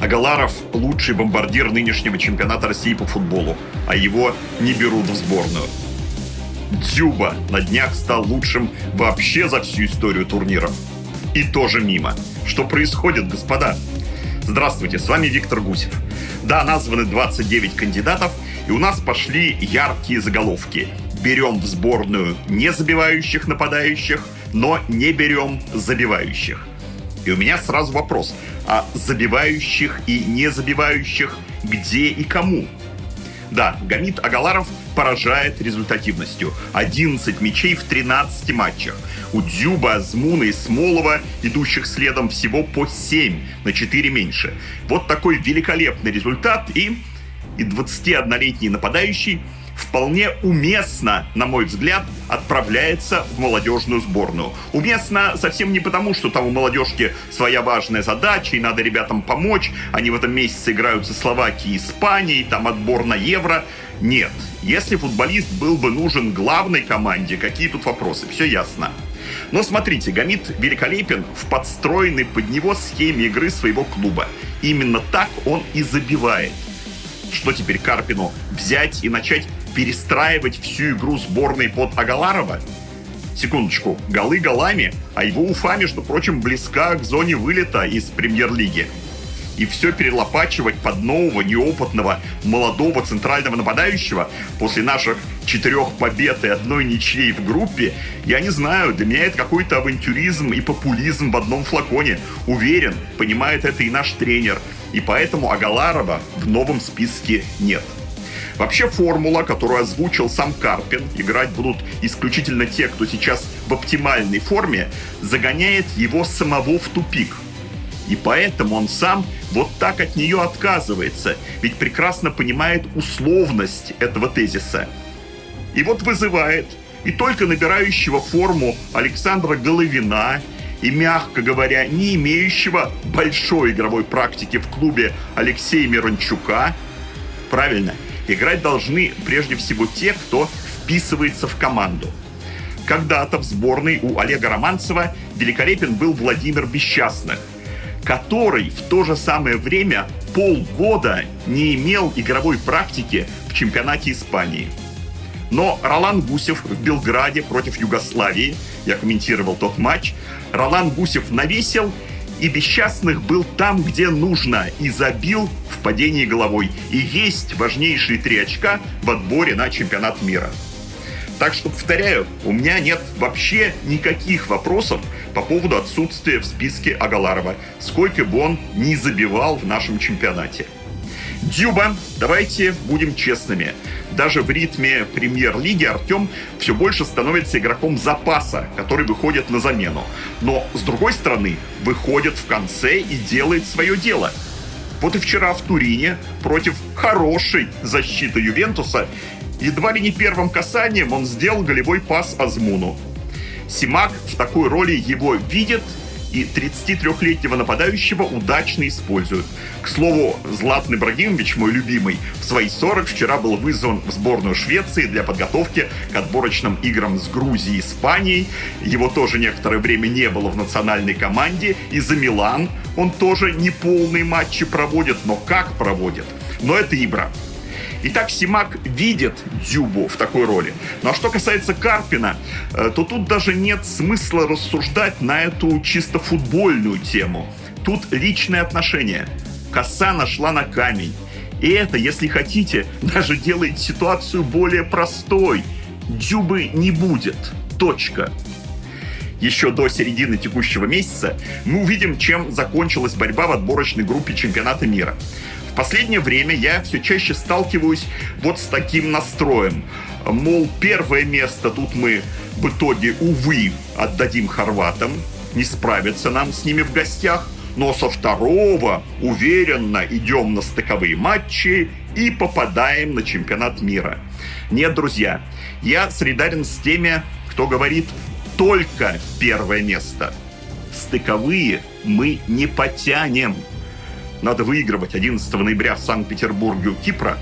Агаларов – лучший бомбардир нынешнего чемпионата России по футболу, а его не берут в сборную. Дзюба на днях стал лучшим вообще за всю историю турниров. И тоже мимо. Что происходит, господа? Здравствуйте, с вами Виктор Гусев. Да, названы 29 кандидатов, и у нас пошли яркие заголовки. Берем в сборную не забивающих нападающих, но не берем забивающих. И у меня сразу вопрос. А забивающих и не забивающих где и кому? Да, Гамит Агаларов поражает результативностью. 11 мячей в 13 матчах. У Дзюба, Азмуна и Смолова, идущих следом, всего по 7, на 4 меньше. Вот такой великолепный результат и, и 21-летний нападающий вполне уместно, на мой взгляд, отправляется в молодежную сборную. Уместно совсем не потому, что там у молодежки своя важная задача, и надо ребятам помочь. Они в этом месяце играют со Словакией Испанией, там отбор на Евро. Нет. Если футболист был бы нужен главной команде, какие тут вопросы? Все ясно. Но смотрите, Гамит великолепен в подстроенной под него схеме игры своего клуба. Именно так он и забивает. Что теперь Карпину? Взять и начать перестраивать всю игру сборной под Агаларова? Секундочку, голы голами, а его Уфа, между прочим, близка к зоне вылета из премьер-лиги. И все перелопачивать под нового, неопытного, молодого центрального нападающего после наших четырех побед и одной ничьей в группе, я не знаю, для меня это какой-то авантюризм и популизм в одном флаконе. Уверен, понимает это и наш тренер. И поэтому Агаларова в новом списке нет. Вообще формула, которую озвучил сам Карпин, играть будут исключительно те, кто сейчас в оптимальной форме, загоняет его самого в тупик. И поэтому он сам вот так от нее отказывается, ведь прекрасно понимает условность этого тезиса. И вот вызывает и только набирающего форму Александра Головина, и, мягко говоря, не имеющего большой игровой практики в клубе Алексея Мирончука, правильно – Играть должны прежде всего те, кто вписывается в команду. Когда-то в сборной у Олега Романцева великолепен был Владимир Бесчастных, который в то же самое время полгода не имел игровой практики в чемпионате Испании. Но Ролан Гусев в Белграде против Югославии, я комментировал тот матч, Ролан Гусев навесил и Бесчастных был там, где нужно, и забил в падении головой. И есть важнейшие три очка в отборе на чемпионат мира. Так что, повторяю, у меня нет вообще никаких вопросов по поводу отсутствия в списке Агаларова, сколько бы он ни забивал в нашем чемпионате. Дюба, давайте будем честными даже в ритме премьер-лиги Артем все больше становится игроком запаса, который выходит на замену. Но, с другой стороны, выходит в конце и делает свое дело. Вот и вчера в Турине против хорошей защиты Ювентуса едва ли не первым касанием он сделал голевой пас Азмуну. Симак в такой роли его видит и 33-летнего нападающего удачно используют. К слову, Златан Ибрагимович, мой любимый, в свои 40 вчера был вызван в сборную Швеции для подготовки к отборочным играм с Грузией и Испанией. Его тоже некоторое время не было в национальной команде. И за Милан он тоже не полные матчи проводит, но как проводит? Но это Ибра. Итак, Симак видит Дзюбу в такой роли. Ну а что касается Карпина, э, то тут даже нет смысла рассуждать на эту чисто футбольную тему. Тут личные отношения. Коса нашла на камень. И это, если хотите, даже делает ситуацию более простой. Дзюбы не будет. Точка еще до середины текущего месяца, мы увидим, чем закончилась борьба в отборочной группе чемпионата мира последнее время я все чаще сталкиваюсь вот с таким настроем. Мол, первое место тут мы в итоге, увы, отдадим хорватам, не справиться нам с ними в гостях. но со второго уверенно идем на стыковые матчи и попадаем на чемпионат мира. Нет, друзья, я солидарен с теми, кто говорит только первое место. Стыковые мы не потянем. Надо выигрывать 11 ноября в Санкт-Петербурге у Кипра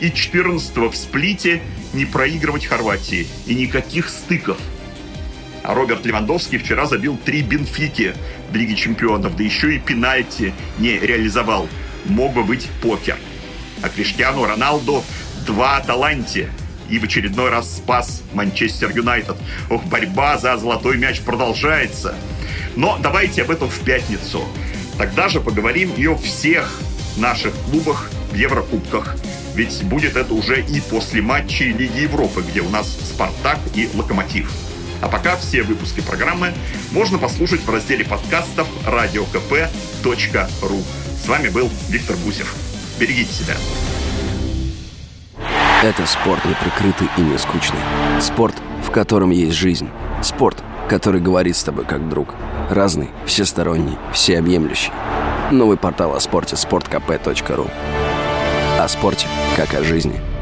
и 14 в Сплите не проигрывать Хорватии. И никаких стыков. А Роберт Левандовский вчера забил три Бенфики в Лиге Чемпионов, да еще и пенальти не реализовал. Мог бы быть покер. А Криштиану Роналду два Аталанти и в очередной раз спас Манчестер Юнайтед. Ох, борьба за золотой мяч продолжается. Но давайте об этом в пятницу. Тогда же поговорим и о всех наших клубах в Еврокубках. Ведь будет это уже и после матчей Лиги Европы, где у нас «Спартак» и «Локомотив». А пока все выпуски программы можно послушать в разделе подкастов radiokp.ru. С вами был Виктор Гусев. Берегите себя. Это спорт не прикрытый и не скучный. Спорт, в котором есть жизнь. Спорт, который говорит с тобой как друг. Разный, всесторонний, всеобъемлющий. Новый портал о спорте – sportkp.ru О спорте, как о жизни.